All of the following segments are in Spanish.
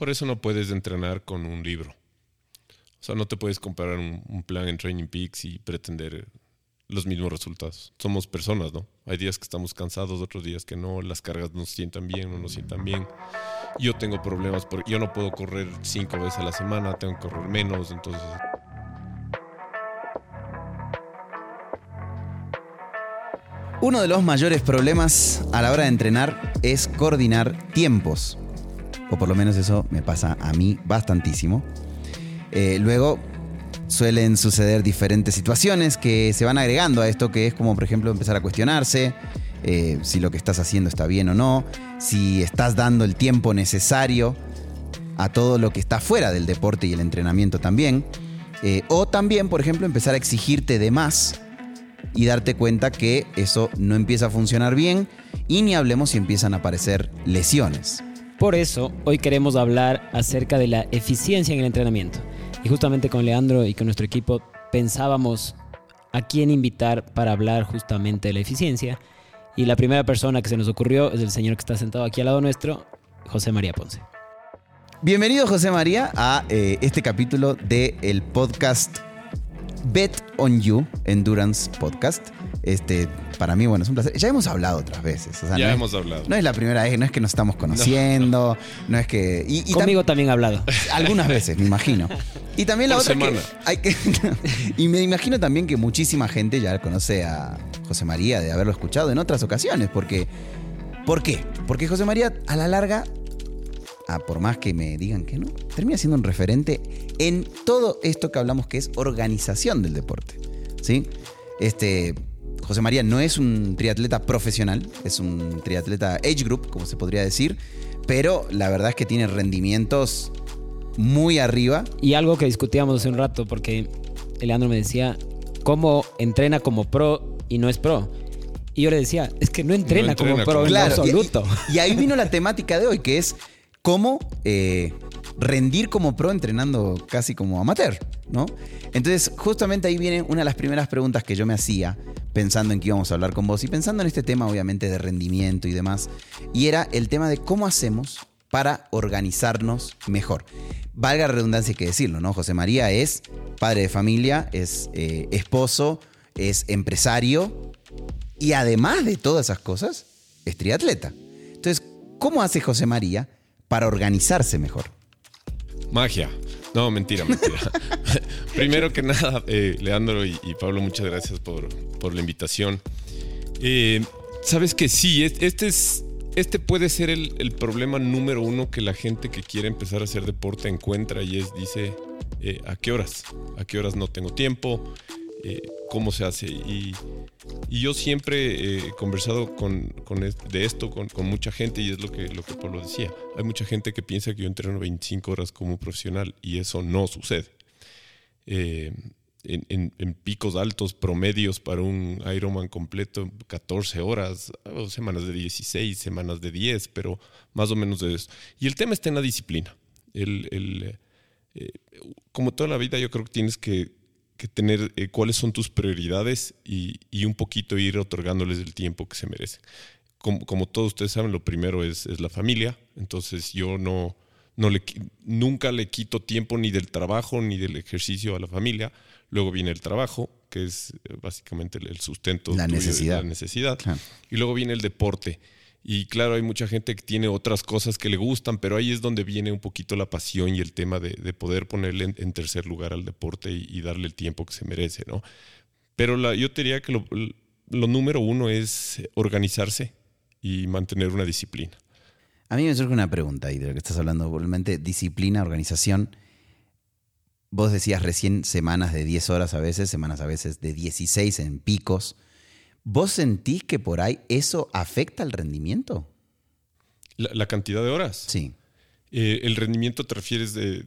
Por eso no puedes entrenar con un libro. O sea, no te puedes comparar un, plan en Training Peaks y pretender los mismos resultados. Somos personas, ¿no? Hay días que estamos cansados, otros días que no, las cargas nos sientan bien, no nos sientan bien. Yo tengo problemas porque yo no puedo correr cinco veces a la semana, tengo que correr menos, entonces... Uno de los mayores problemas a la hora de entrenar es coordinar tiempos. O por lo menos eso me pasa a mí bastantísimo. Eh, luego suelen suceder diferentes situaciones que se van agregando a esto, que es como por ejemplo empezar a cuestionarse eh, si lo que estás haciendo está bien o no, si estás dando el tiempo necesario a todo lo que está fuera del deporte y el entrenamiento también. Eh, o también, por ejemplo, empezar a exigirte de más y darte cuenta que eso no empieza a funcionar bien y ni hablemos si empiezan a aparecer lesiones. Por eso, hoy queremos hablar acerca de la eficiencia en el entrenamiento. Y justamente con Leandro y con nuestro equipo pensábamos a quién invitar para hablar justamente de la eficiencia. Y la primera persona que se nos ocurrió es el señor que está sentado aquí al lado nuestro, José María Ponce. Bienvenido José María a eh, este capítulo del el podcast Bet on You Endurance Podcast. Este, para mí, bueno, es un placer. Ya hemos hablado otras veces. ya hemos hablado. No es la primera vez, no es que nos estamos conociendo, no, es que... Y, Conmigo también ha hablado. Algunas veces, me imagino. Y también la otra hay que... y me imagino también que muchísima gente ya conoce a José María de haberlo escuchado en otras ocasiones, porque... ¿Por qué? Porque José María a la larga por más que me digan que no, termina siendo un referente en todo esto que hablamos que es organización del deporte. ¿sí? Este, José María no es un triatleta profesional, es un triatleta age group, como se podría decir, pero la verdad es que tiene rendimientos muy arriba. Y algo que discutíamos hace un rato, porque Leandro me decía, ¿cómo entrena como pro y no es pro? Y yo le decía, es que no entrena, como pro en absoluto. y, ahí vino la temática de hoy, que es cómo eh, rendir como pro entrenando casi como amateur, ¿no? Entonces, justamente ahí viene una de las primeras preguntas que yo me hacía pensando en que íbamos a hablar con vos y pensando en este tema, obviamente, de rendimiento y demás. Y era el tema de cómo hacemos para organizarnos mejor. Valga la redundancia que decirlo, ¿no? José María es padre de familia, es eh, esposo, es empresario y además de todas esas cosas, es triatleta. Entonces, ¿cómo hace José María para organizarse mejor? Magia. No, mentira, mentira. Primero que nada, eh, Leandro y, Pablo, muchas gracias por, la invitación. Eh, Sabes que sí, este, es, este puede ser el, problema número uno que la gente que quiere empezar a hacer deporte encuentra y es, dice, eh, ¿a qué horas? ¿A qué horas no tengo tiempo? Eh, cómo se hace. Y, yo siempre he conversado con, de esto con, mucha gente y es lo que, lo que Pablo decía. Hay mucha gente que piensa que yo entreno 25 horas como profesional y eso no sucede. Eh, en, picos altos promedios para un Ironman completo, 14 horas, semanas de 16, semanas de 10, pero más o menos de eso. Y el tema está en la disciplina. El, eh, como toda la vida, yo creo que tienes que que tener eh, cuáles son tus prioridades y, un poquito ir otorgándoles el tiempo que se merecen. Como, todos ustedes saben, lo primero es, la familia, entonces yo no, no le, nunca le quito tiempo ni del trabajo ni del ejercicio a la familia. Luego viene el trabajo, que es eh, básicamente el sustento. La necesidad. La necesidad. Y luego viene el deporte. Y claro, hay mucha gente que tiene otras cosas que le gustan, pero ahí es donde viene un poquito la pasión y el tema de, poder ponerle en, tercer lugar al deporte y, darle el tiempo que se merece, ¿no? Pero yo diría que lo, número uno es organizarse y mantener una disciplina. A mí me surge una pregunta ahí de lo que estás hablando, probablemente disciplina, organización. Vos decías recién semanas de 10 horas a veces, semanas a veces de 16 en picos. ¿Vos sentís que por ahí eso afecta al rendimiento? La, cantidad de horas. Sí. Eh, ¿El rendimiento te refieres de,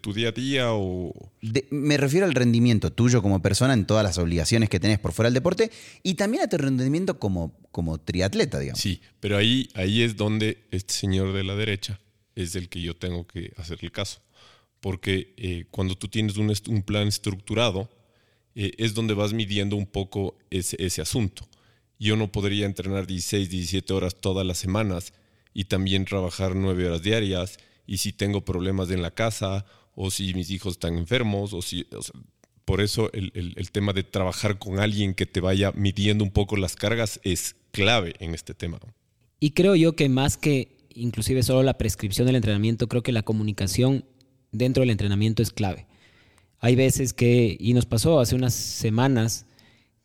tu día a día o...? me refiero al rendimiento tuyo como persona en todas las obligaciones que tenés por fuera del deporte y también a tu rendimiento como, como triatleta, digamos. Sí, pero ahí, ahí es donde este señor de la derecha es el que yo tengo que hacerle caso. Porque eh, cuando tú tienes un, un plan estructurado, eh, es donde vas midiendo un poco ese, ese, asunto. Yo no podría entrenar 16, 17 horas todas las semanas y también trabajar 9 horas diarias y si tengo problemas en la casa o si mis hijos están enfermos o si... por eso el, el, tema de trabajar con alguien que te vaya midiendo un poco las cargas es clave en este tema. Y creo yo que más que inclusive solo la prescripción del entrenamiento, creo que la comunicación dentro del entrenamiento es clave. Hay veces que, y nos pasó hace unas semanas,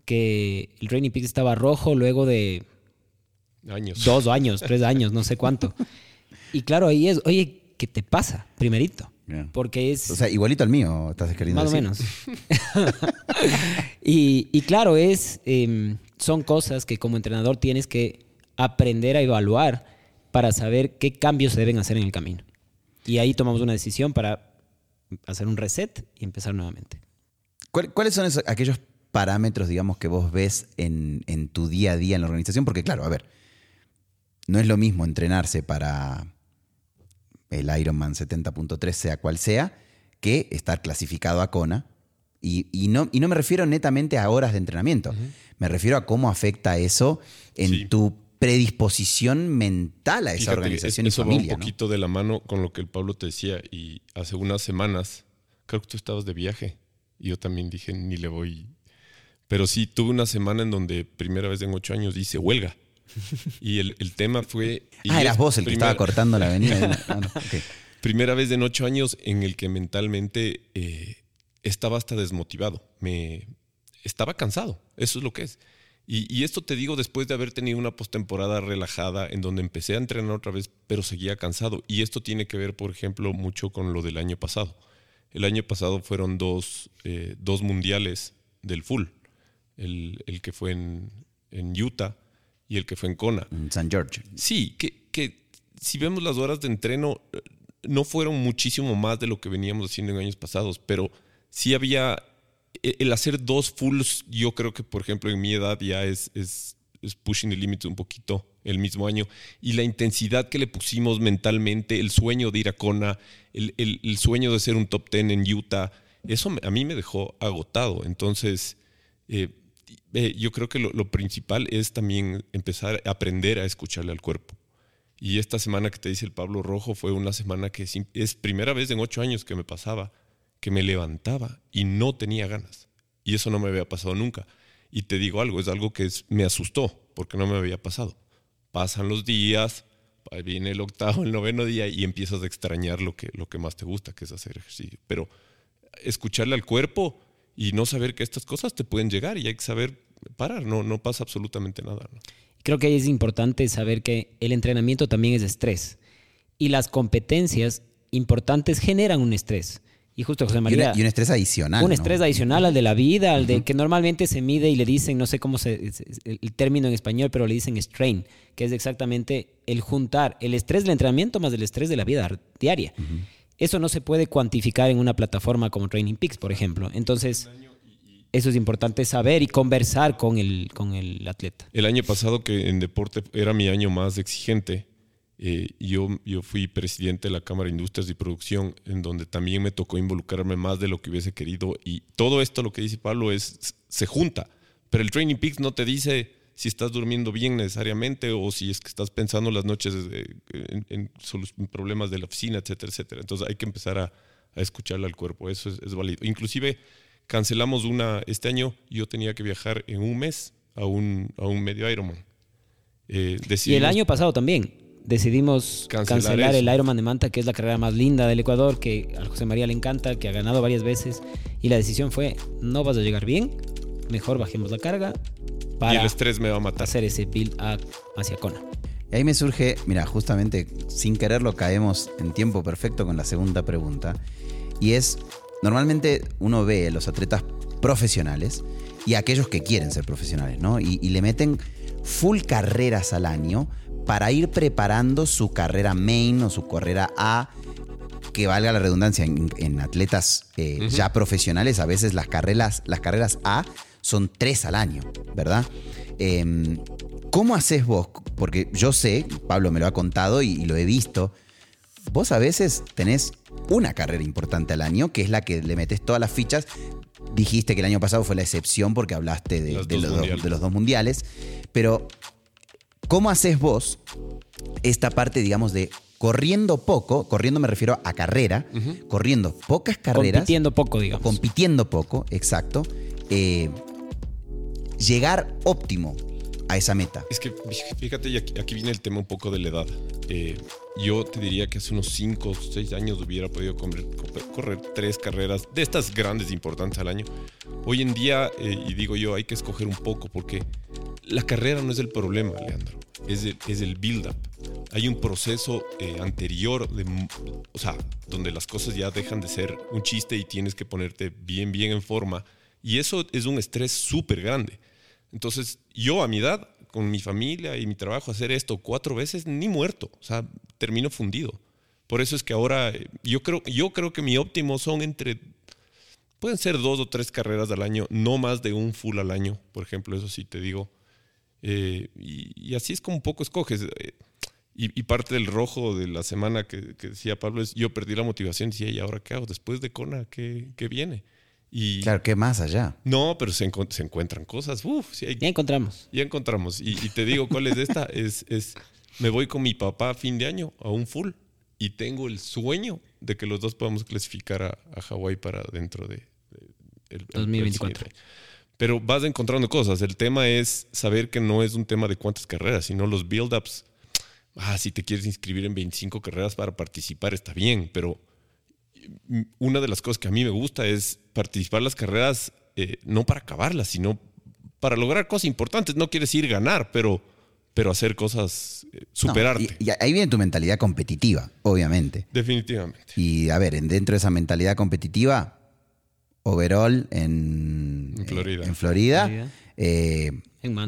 que el Training Peaks estaba rojo luego de años. dos años, tres años, no sé cuánto. Y claro, ahí es, oye, ¿qué te pasa? Primerito. Porque es... O sea, igualito al mío, estás queriendo Más o menos. y, claro, es, em, son cosas que como entrenador tienes que aprender a evaluar para saber qué cambios se deben hacer en el camino. Y ahí tomamos una decisión para hacer un reset y empezar nuevamente. ¿Cuáles son aquellos parámetros, digamos, que vos ves en, tu día a día en la organización? Porque claro, a ver, no es lo mismo entrenarse para el Ironman 70.3, sea cual sea, que estar clasificado a CONA. Y, no, y no me refiero netamente a horas de entrenamiento, me refiero a cómo afecta eso en tu predisposición mental a esa organización y familia. va un poquito de la mano con lo que el Pablo te decía y hace unas semanas, creo que tú estabas de viaje y yo también dije ni le voy. Pero sí, tuve una semana en donde primera vez en ocho años hice huelga. Y el, tema fue... ah, eras vos el que estaba cortando la avenida. Ah, primera vez en ocho años en el que mentalmente eh, estaba hasta desmotivado. Me estaba cansado. Eso es lo que es. Y, esto te digo después de haber tenido una postemporada relajada en donde empecé a entrenar otra vez, pero seguía cansado. Y esto tiene que ver, por ejemplo, mucho con lo del año pasado. El año pasado fueron dos, eh, dos mundiales del full. El, el que fue en, en, Utah y el que fue en Kona. En San George. Sí, que, que si vemos las horas de entreno, no fueron muchísimo más de lo que veníamos haciendo en años pasados, pero sí había el hacer dos fulls, yo creo que, por ejemplo, en mi edad ya es, es, pushing the limit un poquito el mismo año. Y la intensidad que le pusimos mentalmente, el sueño de ir a Kona, el, el, sueño de ser un top ten en Utah, eso a mí me dejó agotado. Entonces, eh, eh, yo creo que lo, principal es también empezar a aprender a escucharle al cuerpo. Y esta semana que te dice el Pablo Rojo fue una semana que es primera vez en ocho años que me pasaba que me levantaba y no tenía ganas. Y eso no me había pasado nunca. Y te digo algo, es algo que me asustó porque no me había pasado. Pasan los días, viene el octavo, el noveno día y empiezas a extrañar lo que, lo que más te gusta, que es hacer ejercicio. Pero escucharle al cuerpo y no saber que estas cosas te pueden llegar y hay que saber parar, no, no pasa absolutamente nada. Creo que es importante saber que el entrenamiento también es estrés y las competencias importantes generan un estrés. Y justo José María. Y, un estrés adicional. Un estrés adicional al de la vida, al de que normalmente se mide y le dicen, no sé cómo se. el término en español, pero le dicen strain, que es exactamente el juntar el estrés del entrenamiento más el estrés de la vida diaria. Eso no se puede cuantificar en una plataforma como Training Peaks, por ejemplo. Entonces. Eso es importante saber y conversar con el, con el atleta. El año pasado, que en deporte era mi año más exigente, eh, yo, yo fui presidente de la Cámara de Industrias y Producción, en donde también me tocó involucrarme más de lo que hubiese querido. Y todo esto, lo que dice Pablo, es, se junta. Pero el Training Peaks no te dice si estás durmiendo bien necesariamente o si es que estás pensando las noches en, problemas de la oficina, etcétera, etcétera. Entonces hay que empezar a, a escucharle al cuerpo. Eso es, válido. Inclusive cancelamos una, este año yo tenía que viajar en un mes a un, a un medio Ironman. Eh, y el año pasado también decidimos cancelar, el Ironman de Manta, que es la carrera más linda del Ecuador, que a José María le encanta, que ha ganado varias veces. Y la decisión fue, no vas a llegar bien, mejor bajemos la carga para y el estrés me va a matar. hacer ese build hacia Kona. Y ahí me surge, mira, justamente sin quererlo caemos en tiempo perfecto con la segunda pregunta. Y es, normalmente uno ve a los atletas profesionales y a aquellos que quieren ser profesionales, ¿no? y le meten full carreras al año para ir preparando su carrera main o su carrera A, que valga la redundancia, en, atletas eh, ya profesionales, a veces las carreras, las carreras A son tres al año, ¿verdad? Em, ¿Cómo haces vos? Porque yo sé, Pablo me lo ha contado y, lo he visto, vos a veces tenés una carrera importante al año, que es la que le metes todas las fichas. Dijiste que el año pasado fue la excepción porque hablaste de, los, de los, dos mundiales, pero ¿Cómo haces vos esta parte, digamos, de corriendo poco, corriendo me refiero a carrera, corriendo pocas carreras. Compitiendo poco, digamos. Compitiendo poco, exacto. eh, llegar óptimo a esa meta. Es que fíjate, y aquí, aquí viene el tema un poco de la edad. Eh, yo te diría que hace unos 5 o 6 años hubiera podido correr, correr tres carreras de estas grandes e importantes al año. Hoy en día, eh, y digo yo, hay que escoger un poco porque la carrera no es el problema, Leandro, es el, es el build-up. Hay un proceso eh, anterior, de, o sea, donde las cosas ya dejan de ser un chiste y tienes que ponerte bien, bien en forma. Y eso es un estrés súper grande. Entonces, yo a mi edad, con mi familia y mi trabajo, hacer esto cuatro veces, ni muerto. O sea, termino fundido. Por eso es que ahora eh, yo creo, yo creo que mi óptimo son entre. Pueden ser dos o tres carreras al año, no más de un full al año, por ejemplo, eso sí te digo. Eh, y, y, así es como un poco escoges. Eh, y, y, parte del rojo de la semana que, que, decía Pablo es: yo perdí la motivación. Decía, ¿y ahora qué hago? Después de Kona, ¿qué, qué viene? Y, claro, ¿qué más allá? No, pero se, enco se encuentran cosas. Uf, sí hay, ya encontramos. Ya encontramos. Y, y, te digo cuál es esta. es, es, me voy con mi papá a fin de año a un full y tengo el sueño de que los dos podamos clasificar a, a Hawái para dentro de, de el, 2024. El pero vas encontrando cosas. El tema es saber que no es un tema de cuántas carreras, sino los build-ups. Ah, si te quieres inscribir en 25 carreras para participar, está bien, pero una de las cosas que a mí me gusta es participar en las carreras eh, no para acabarlas, sino para lograr cosas importantes. No quieres ir ganar, pero, pero hacer cosas, eh, superarte. No, y, y, ahí viene tu mentalidad competitiva, obviamente. Definitivamente. Y a ver, dentro de esa mentalidad competitiva, overall en, en Florida, en Florida, Florida. Eh,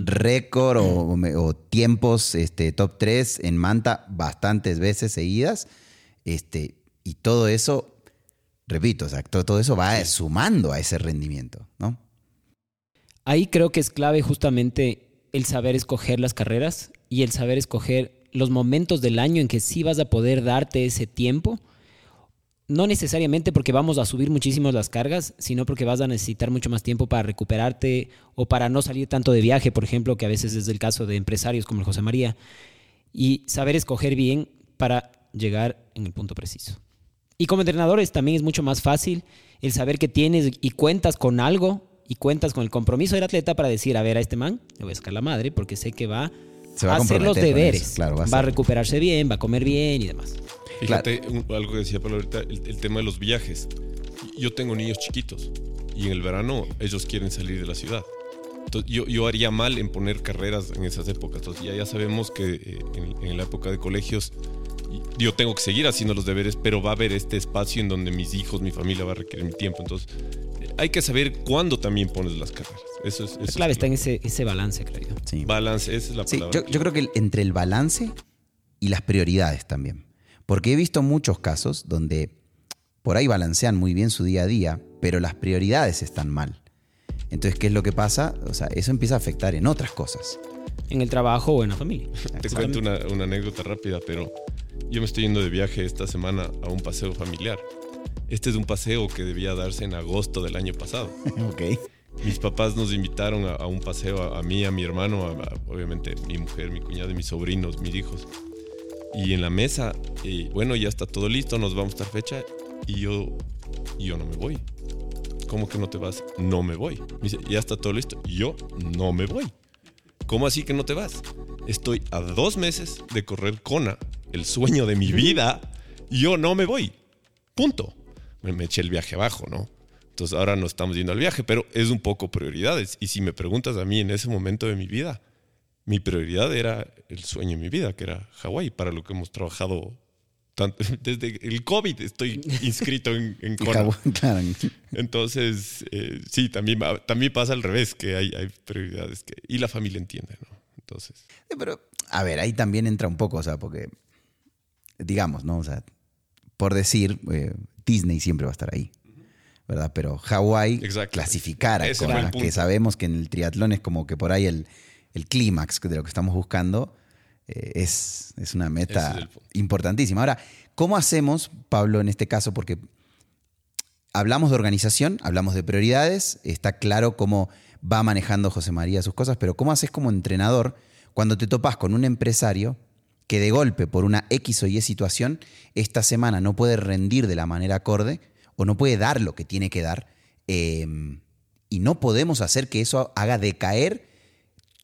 récord o, o, tiempos este, top 3 en Manta bastantes veces seguidas. Este, y todo eso repito, o sea, todo, todo eso va sí. sumando a ese rendimiento, ¿no? Ahí creo que es clave justamente el saber escoger las carreras y el saber escoger los momentos del año en que sí vas a poder darte ese tiempo. No necesariamente porque vamos a subir muchísimo las cargas, sino porque vas a necesitar mucho más tiempo para recuperarte o para no salir tanto de viaje, por ejemplo, que a veces es el caso de empresarios como el José María. Y saber escoger bien para llegar en el punto preciso. Y como entrenadores también es mucho más fácil el saber que tienes y cuentas con algo y cuentas con el compromiso del atleta para decir, a ver, a este man le voy a sacar la madre porque sé que va, va a hacer los deberes, claro, va, a, va a, recuperarse bien, va a comer bien y demás. Fíjate, claro. algo que decía Pablo ahorita, el, el, tema de los viajes. Yo tengo niños chiquitos y en el verano ellos quieren salir de la ciudad. Entonces, yo, yo haría mal en poner carreras en esas épocas. Entonces, ya, ya sabemos que eh, en, en la época de colegios yo tengo que seguir haciendo los deberes, pero va a haber este espacio en donde mis hijos, mi familia va a requerir mi tiempo. Entonces, hay que saber cuándo también pones las carreras. Eso es, eso la clave es está en ese, ese balance, creo yo. Sí. Balance, esa es la sí, palabra. Yo, yo, creo que entre el balance y las prioridades también. Porque he visto muchos casos donde por ahí balancean muy bien su día a día, pero las prioridades están mal. Entonces, ¿qué es lo que pasa? O sea, eso empieza a afectar en otras cosas. En el trabajo o en la familia. Te cuento una, una anécdota rápida, pero yo me estoy yendo de viaje esta semana a un paseo familiar. Este es un paseo que debía darse en agosto del año pasado. ok. Mis papás nos invitaron a, a un paseo, a, a, mí, a mi hermano, a, obviamente mi mujer, mi cuñada, mis sobrinos, mis hijos. Y en la mesa, eh, bueno, ya está todo listo, nos vamos a estar fecha y yo, y yo no me voy. ¿Cómo que no te vas? No me voy. Me dice, ya está todo listo. Yo no me voy. ¿Cómo así que no te vas? Estoy a dos meses de correr Kona, el sueño de mi vida, y yo no me voy. Punto. Me, me, eché el viaje abajo, ¿no? Entonces ahora no estamos yendo al viaje, pero es un poco prioridades. Y si me preguntas a mí en ese momento de mi vida, mi prioridad era el sueño de mi vida, que era Hawái, para lo que hemos trabajado tanto, desde el COVID estoy inscrito en, en Kona. Entonces, eh, sí, también, también pasa al revés, que hay, hay prioridades que, y la familia entiende, ¿no? Entonces. Sí, pero, a ver, ahí también entra un poco, o sea, porque, digamos, ¿no? O sea, por decir, eh, Disney siempre va a estar ahí. ¿Verdad? Pero Hawái clasificar a Kona, que sabemos que en el triatlón es como que por ahí el, el clímax de lo que estamos buscando, eh, es, es, una meta es importantísima. Ahora, ¿cómo hacemos, Pablo, en este caso? Porque hablamos de organización, hablamos de prioridades, está claro cómo va manejando José María sus cosas, pero ¿cómo haces como entrenador cuando te topas con un empresario que de golpe por una X o Y situación, esta semana no puede rendir de la manera acorde o no puede dar lo que tiene que dar. eh, y no podemos hacer que eso haga decaer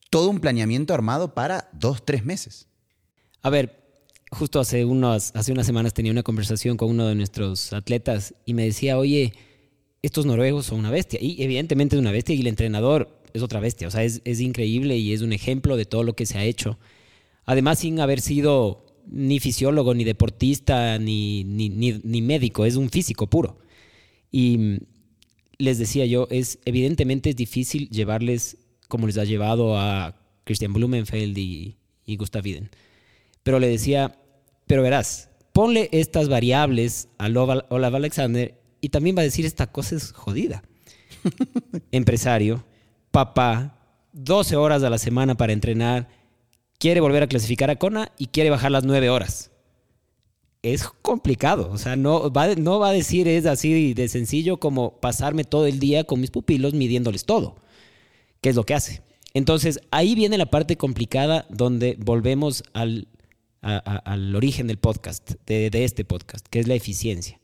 todo un planeamiento armado para dos, tres meses. A ver, justo hace, unos, hace unas semanas tenía una conversación con uno de nuestros atletas y me decía, oye, estos noruegos son una bestia. Y evidentemente es una bestia y el entrenador es otra bestia. O sea, es, es increíble y es un ejemplo de todo lo que se ha hecho. Además, sin haber sido ni fisiólogo, ni deportista, ni, ni, ni, ni médico, es un físico puro. Y mm, les decía yo, es evidentemente es difícil llevarles como les ha llevado a Christian Blumenfeld y, y Gustav Iden. Pero le decía, pero verás, ponle estas variables a Olaf Alexander y también va a decir esta cosa es jodida. Empresario, papá, 12 horas a la semana para entrenar, quiere volver a clasificar a Kona y quiere bajar las 9 horas. Es complicado, o sea, no va, a decir es así de sencillo como pasarme todo el día con mis pupilos midiéndoles todo, que es lo que hace. Entonces, ahí viene la parte complicada donde volvemos al, al origen del podcast, de, de este podcast, que es la eficiencia.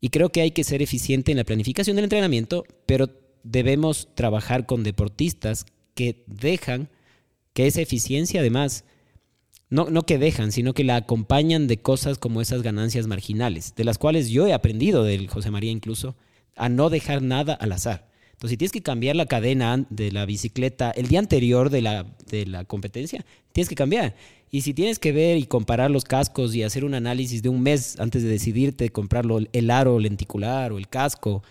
Y creo que hay que ser eficiente en la planificación del entrenamiento, pero debemos trabajar con deportistas que dejan que esa eficiencia además, no, no que dejan, sino que la acompañan de cosas como esas ganancias marginales, de las cuales yo he aprendido del José María incluso, a no dejar nada al azar. Entonces, si tienes que cambiar la cadena de la bicicleta el día anterior de la, de la competencia, tienes que cambiar. Y si tienes que ver y comparar los cascos y hacer un análisis de un mes antes de decidirte comprarlo, el aro lenticular o el casco,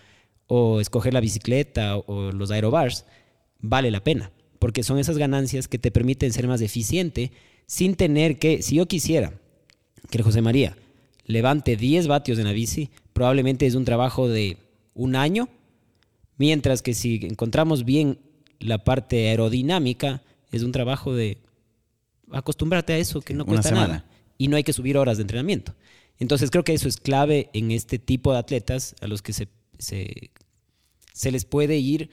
o escoger la bicicleta o los aerobars, vale la pena. Porque son esas ganancias que te permiten ser más eficiente sin tener que, si yo quisiera que el José María levante 10 vatios en la bici, probablemente es un trabajo de un año, mientras que si encontramos bien la parte aerodinámica, es un trabajo de acostumbrarte a eso, que no cuesta nada. Y no hay que subir horas de entrenamiento. Entonces creo que eso es clave en este tipo de atletas a los que se, se, se les puede ir,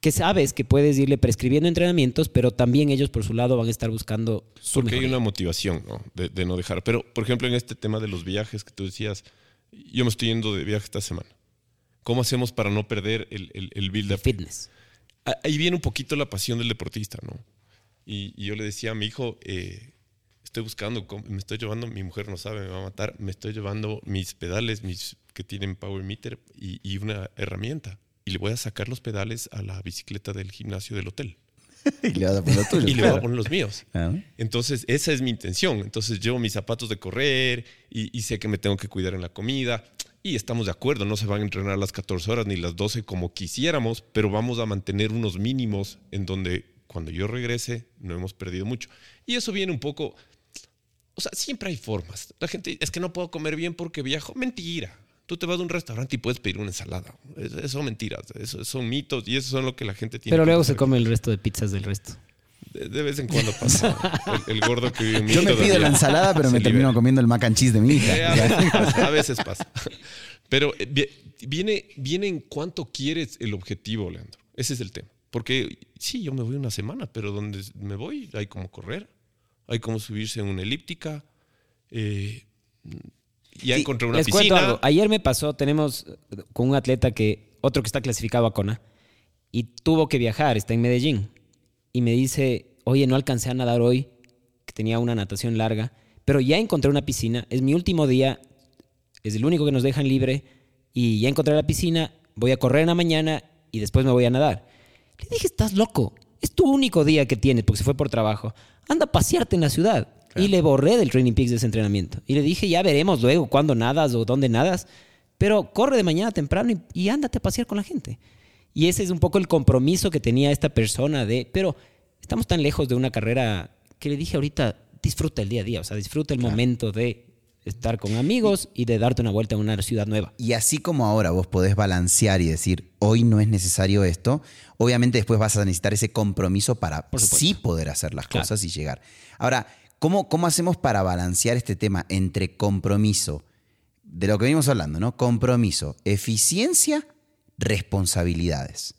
que sabes que puedes irle prescribiendo entrenamientos, pero también ellos por su lado van a estar buscando su Porque hay una motivación ¿no? de, de no dejar. Pero, por ejemplo, en este tema de los viajes que tú decías, yo me estoy yendo de viaje esta semana. ¿Cómo hacemos para no perder el, el, el build-up? fitness. Ah, Ahí viene un poquito la pasión del deportista, ¿no? Y, y yo le decía a mi hijo, eh, estoy buscando, me estoy llevando, mi mujer no sabe, me va a matar, me estoy llevando mis pedales, mis que tienen power meter y, y una herramienta. Y le voy a sacar los pedales a la bicicleta del gimnasio del hotel. y le vas a poner lo tuyo. Y le voy a poner los míos. Ah, Entonces, esa es mi intención. Entonces, llevo mis zapatos de correr y, y sé que me tengo que cuidar en la comida. Y estamos de acuerdo, no se van a entrenar las 14 horas ni las 12 como quisiéramos, pero vamos a mantener unos mínimos en donde cuando yo regrese no hemos perdido mucho. Y eso viene un poco... O sea, siempre hay formas. La gente es que no puedo comer bien porque viajo. Mentira. Tú te vas a un restaurante y puedes pedir una ensalada. Es- Eso son mentiras. Eso son mitos y eso son lo que la gente tiene. Pero luego se come el resto de pizzas del resto. de, de vez en cuando pasa. El, el gordo que vive en Yo me pido todavía la ensalada, pero me termino comiendo el mac and cheese de mi Eh, hija. a, veces pasa, a veces pasa. Pero eh, vi- viene, viene en cuánto quieres el objetivo, Leandro. Ese es el tema. Porque sí, yo me voy una semana, pero donde me voy hay como correr, hay como subirse en una elíptica. eh, ya Sí, encontré una Les cuento piscina. algo. Ayer me pasó, tenemos eh, con un atleta que, otro que está clasificado a Kona, y tuvo que viajar, está en Medellín. Y me dice, oye, no alcancé a nadar hoy, que tenía una natación larga, pero ya encontré una piscina, es mi último día, es el único que nos dejan libre, y ya encontré la piscina, voy a correr en la mañana y después me voy a nadar. Le dije, estás loco, es tu único día que tienes, porque se fue por trabajo. Anda a pasearte en la ciudad. Y le borré del Training Peaks de ese entrenamiento. Y le dije, ya veremos luego cuándo nadas o dónde nadas, pero corre de mañana temprano y, y ándate a pasear con la gente. Y ese es un poco el compromiso que tenía esta persona de, pero estamos tan lejos de una carrera que le dije ahorita, disfruta el día a día, o sea, disfruta el momento de estar con amigos y de darte una vuelta a una ciudad nueva. Y así como ahora vos podés balancear y decir, hoy no es necesario esto, obviamente después vas a necesitar ese compromiso para sí poder hacer las Claro. cosas y llegar. Ahora, ¿cómo, ¿cómo hacemos para balancear este tema entre compromiso, de lo que venimos hablando, ¿no? Compromiso, eficiencia, responsabilidades.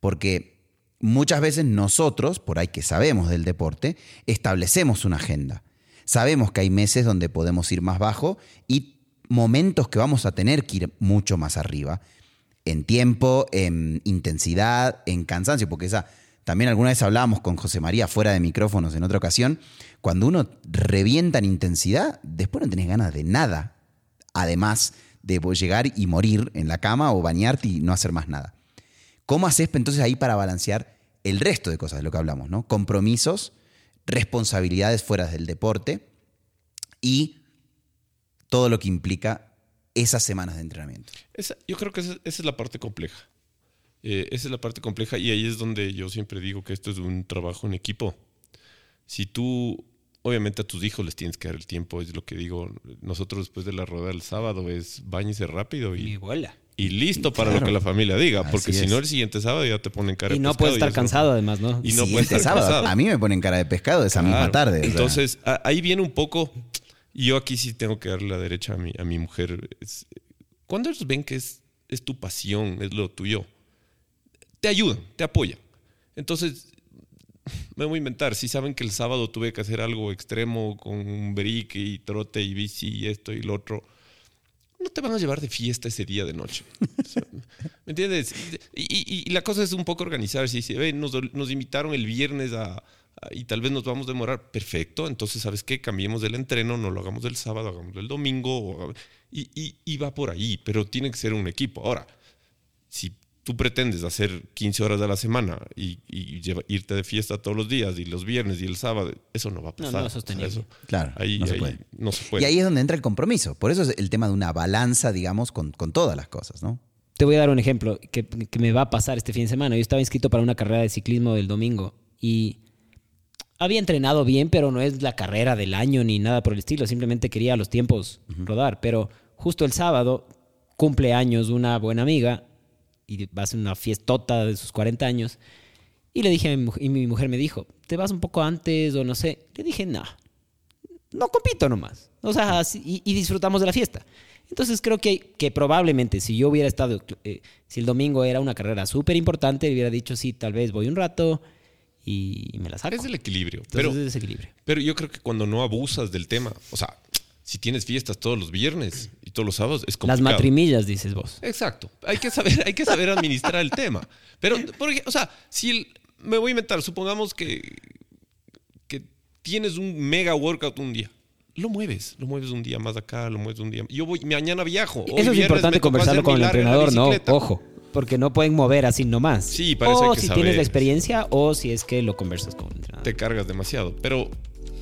Porque muchas veces nosotros, por ahí que sabemos del deporte, establecemos una agenda. Sabemos que hay meses donde podemos ir más bajo y momentos que vamos a tener que ir mucho más arriba. En tiempo, en intensidad, en cansancio, porque esa. También alguna vez hablábamos con José María fuera de micrófonos en otra ocasión. Cuando uno revienta en intensidad, después no tenés ganas de nada. Además de llegar y morir en la cama o bañarte y no hacer más nada. ¿Cómo haces entonces ahí para balancear el resto de cosas de lo que hablamos, ¿no? Compromisos, responsabilidades fuera del deporte y todo lo que implica esas semanas de entrenamiento. yo creo que esa, es la parte compleja. Eh, esa es la parte compleja y ahí es donde yo siempre digo que esto es un trabajo en equipo. Si tú, obviamente a tus hijos les tienes que dar el tiempo, es lo que digo. Nosotros después de la rueda del sábado es bañese rápido y, y y listo para lo que la familia diga, porque si no el siguiente sábado ya te ponen cara de pescado. Y no puedes estar cansado además, ¿no? Y no puedes estar sábado, A mí me ponen cara de pescado esa misma tarde. Entonces, ahí viene un poco, y yo aquí sí tengo que darle la derecha a mi, a mi mujer. cuando ellos ven que es, es tu pasión, es lo tuyo, te ayudan, te apoyan. Entonces, me voy a inventar, si saben que el sábado tuve que hacer algo extremo con un berique y trote y bici y esto y lo otro no te van a llevar de fiesta ese día de noche. ¿Me entiendes? Y, la cosa es un poco organizar. Si dice, nos, nos, invitaron el viernes a, y tal vez nos vamos a demorar, perfecto. Entonces, ¿sabes qué? Cambiemos el entreno, no lo hagamos el sábado, hagamos el domingo. y, y va por ahí, pero tiene que ser un equipo. Ahora, si tú pretendes hacer 15 horas a la semana y, irte de fiesta todos los días y los viernes y el sábado, eso no va a pasar. No, no es sostenible. claro, ahí, no, se puede. Y ahí es donde entra el compromiso. Por eso es el tema de una balanza, digamos, con, todas las cosas, ¿no? Te voy a dar un ejemplo que, que, me va a pasar este fin de semana. Yo estaba inscrito para una carrera de ciclismo del domingo y había entrenado bien, pero no es la carrera del año ni nada por el estilo. Simplemente quería a los tiempos rodar. Pero justo el sábado, cumpleaños una buena amiga y va a ser una fiestota de sus 40 años. Y le dije a mi mujer, y mi mujer me dijo, ¿te vas un poco antes o no sé? Le dije, no, no compito nomás. O sea, y, disfrutamos de la fiesta. Entonces creo que, que probablemente si yo hubiera estado, eh, si el domingo era una carrera súper importante, hubiera dicho, sí, tal vez voy un rato y me la saco. Es el equilibrio. pero, es equilibrio. Pero yo creo que cuando no abusas del tema, o sea, si tienes fiestas todos los viernes y todos los sábados, es complicado. Las matrimillas, dices vos. Exacto. Hay que saber, hay que saber administrar el tema. Pero, porque, o sea, si me voy a inventar, supongamos que, que tienes un mega workout un día. Lo mueves, lo mueves un día más acá, lo mueves un día. Yo voy, mañana viajo. Eso es importante conversarlo con el entrenador, ¿no? Ojo porque no pueden mover así nomás. Sí, parece o que si tienes la experiencia o si es que lo conversas con el entrenador. Te cargas demasiado. Pero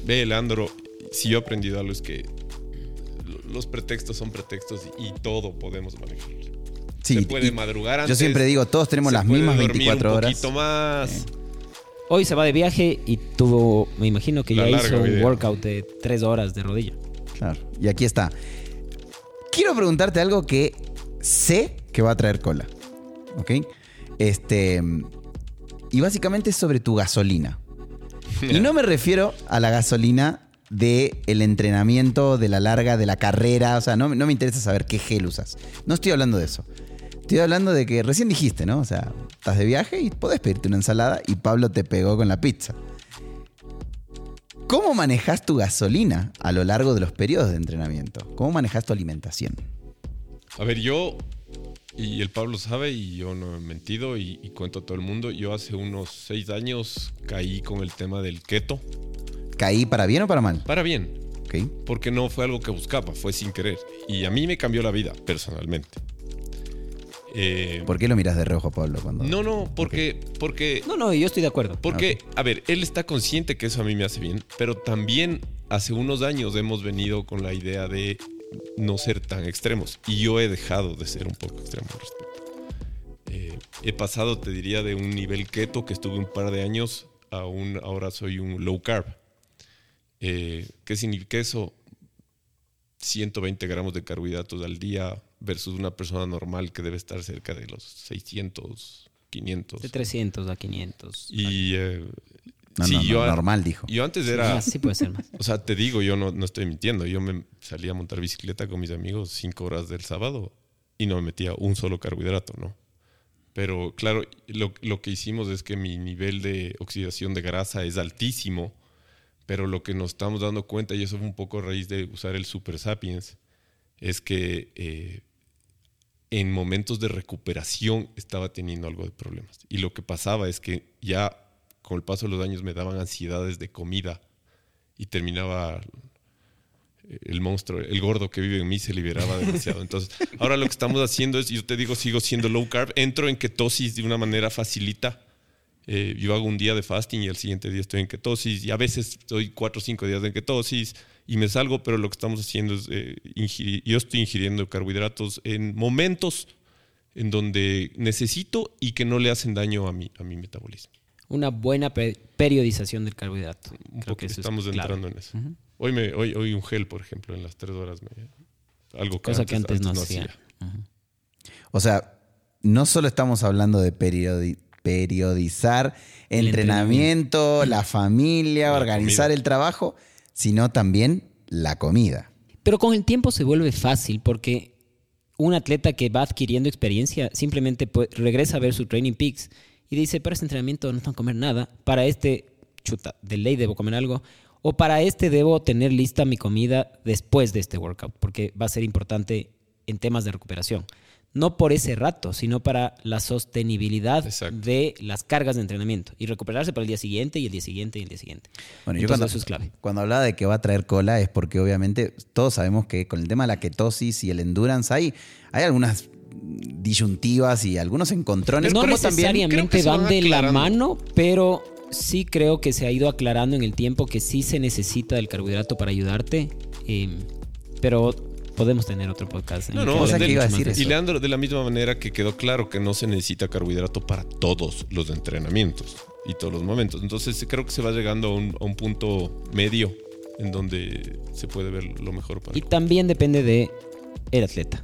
ve, Leandro, si yo he aprendido algo es que los pretextos son pretextos y, todo podemos manejarlo. se puede madrugar antes. Yo siempre digo, todos tenemos las mismas 24 horas. Un poquito más. Hoy se va de viaje y tuvo, me imagino que ya hizo un workout de tres horas de rodilla. Claro, y aquí está. Quiero preguntarte algo que sé que va a traer cola. ¿Ok? Este. Y básicamente es sobre tu gasolina. y no me refiero a la gasolina de el entrenamiento, de la larga, de la carrera. O sea, no, me interesa saber qué gel usas. No estoy hablando de eso. Estoy hablando de que recién dijiste, ¿no? O sea, estás de viaje y podés pedirte una ensalada y Pablo te pegó con la pizza. ¿Cómo manejas tu gasolina a lo largo de los periodos de entrenamiento? ¿Cómo manejas tu alimentación? A ver, yo, y el Pablo sabe, y yo no he mentido, y, y cuento a todo el mundo, yo hace unos seis años caí con el tema del keto. ¿Caí para bien o para mal? Para bien. Porque no fue algo que buscaba, fue sin querer. Y a mí me cambió la vida, personalmente. Eh, ¿Por qué lo miras de reojo, Pablo? Cuando... No, no, porque, porque... No, no, yo estoy de acuerdo. Porque, a ver, él está consciente que eso a mí me hace bien, pero también hace unos años hemos venido con la idea de no ser tan extremos. Y yo he dejado de ser un poco extremo al respecto. Eh, he pasado, te diría, de un nivel keto que estuve un par de años a un, ahora soy un low carb. Eh, ¿Qué significa eso? 120 gramos de carbohidratos al día versus una persona normal que debe estar cerca de los 600, 500. De 300 a 500. Y... Eh, no, normal, dijo. Yo antes era... Sí, puede ser más. O sea, te digo, yo no, no estoy mintiendo. Yo me salía a montar bicicleta con mis amigos cinco horas del sábado y no me metía un solo carbohidrato, ¿no? Pero claro, lo, lo, que hicimos es que mi nivel de oxidación de grasa es altísimo pero lo que nos estamos dando cuenta, y eso fue un poco a raíz de usar el Super Sapiens, es que eh, en momentos de recuperación estaba teniendo algo de problemas. Y lo que pasaba es que ya con el paso de los años me daban ansiedades de comida y terminaba el monstruo, el gordo que vive en mí se liberaba demasiado. Entonces, ahora lo que estamos haciendo es, yo te digo, sigo siendo low carb, entro en ketosis de una manera facilita. Eh, yo hago un día de fasting y el siguiente día estoy en ketosis y a veces estoy cuatro o cinco días en ketosis y me salgo, pero lo que estamos haciendo es, eh, yo estoy ingiriendo carbohidratos en momentos en donde necesito y que no le hacen daño a mi, a mi metabolismo. Una buena periodización del carbohidrato. Un poco que estamos entrando en eso. Hoy, me, hoy, hoy un gel, por ejemplo, en las tres horas. Me, algo que Cosa que antes, no, hacía. O sea, no solo estamos hablando de periodizar entrenamiento, la familia, organizar el trabajo, sino también la comida. Pero con el tiempo se vuelve fácil porque un atleta que va adquiriendo experiencia simplemente regresa a ver su Training Peaks y dice, para este entrenamiento no tengo que comer nada, para este, chuta, de ley debo comer algo, o para este debo tener lista mi comida después de este workout, porque va a ser importante en temas de recuperación. No por ese rato, sino para la sostenibilidad de las cargas de entrenamiento y recuperarse para el día siguiente y el día siguiente y el día siguiente. Bueno, yo cuando, eso es clave. Cuando hablaba de que va a traer cola es porque obviamente todos sabemos que con el tema de la ketosis y el endurance hay, hay algunas disyuntivas y algunos encontrones. No necesariamente van de la mano, pero sí creo que se ha ido aclarando en el tiempo que sí se necesita del carbohidrato para ayudarte, em, pero podemos tener otro podcast. No, no, y Leandro, de la misma manera que quedó claro que no se necesita carbohidrato para todos los entrenamientos y todos los momentos. Entonces creo que se va llegando a un, punto medio en donde se puede ver lo mejor para Y también depende de el atleta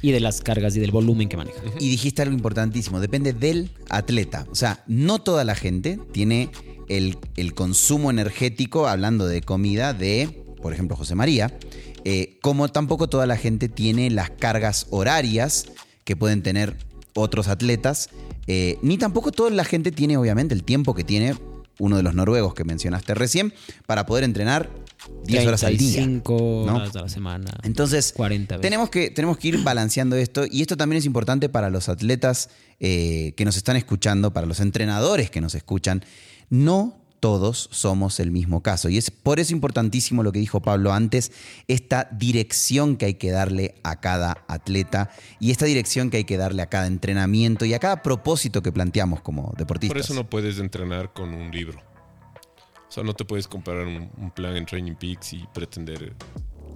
y de las cargas y del volumen que maneja. Y dijiste algo importantísimo, depende del atleta. O sea, no toda la gente tiene el, consumo energético, hablando de comida, de, por ejemplo, José María, eh, como tampoco toda la gente tiene las cargas horarias que pueden tener otros atletas, eh, ni tampoco toda la gente tiene, obviamente, el tiempo que tiene uno de los noruegos que mencionaste recién, para poder entrenar 10 horas al día. 5 horas a la semana. Entonces, 40 Tenemos, que, tenemos que ir balanceando esto y esto también es importante para los atletas eh, que nos están escuchando, para los entrenadores que nos escuchan. No todos somos el mismo caso. Y es por eso importantísimo lo que dijo Pablo antes, esta dirección que hay que darle a cada atleta y esta dirección que hay que darle a cada entrenamiento y a cada propósito que planteamos como deportistas. Por eso no puedes entrenar con un libro. O sea, no te puedes comparar un, plan en Training Peaks y pretender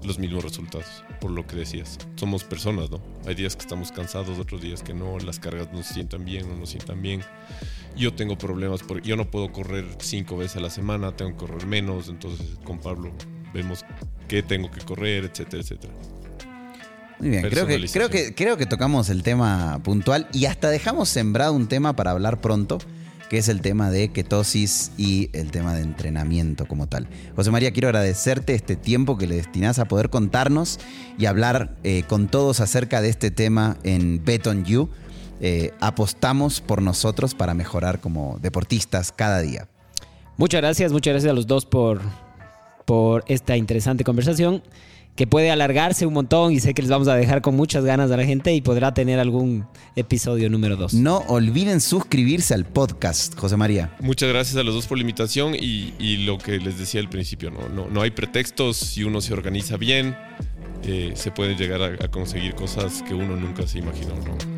los mismos resultados, por lo que decías. Somos personas, ¿no? Hay días que estamos cansados, otros días que no, las cargas no se sientan bien, no nos sientan bien. Yo tengo problemas, porque yo no puedo correr cinco veces a la semana, tengo que correr menos, entonces con Pablo vemos qué tengo que correr, etcétera, etcétera. Muy bien, creo que, creo, que, creo que tocamos el tema puntual y hasta dejamos sembrado un tema para hablar pronto que es el tema de ketosis y el tema de entrenamiento como tal. José María, quiero agradecerte este tiempo que le destinás a poder contarnos y hablar eh, con todos acerca de este tema en Bet on You. Eh, apostamos por nosotros para mejorar como deportistas cada día. Muchas gracias, muchas gracias a los dos por, por esta interesante conversación que puede alargarse un montón y sé que les vamos a dejar con muchas ganas a la gente y podrá tener algún episodio número dos. No olviden suscribirse al podcast, José María. Muchas gracias a los dos por la invitación y, lo que les decía al principio, no, no, no hay pretextos, si uno se organiza bien, eh, se puede llegar a, a conseguir cosas que uno nunca se imaginó. ¿no?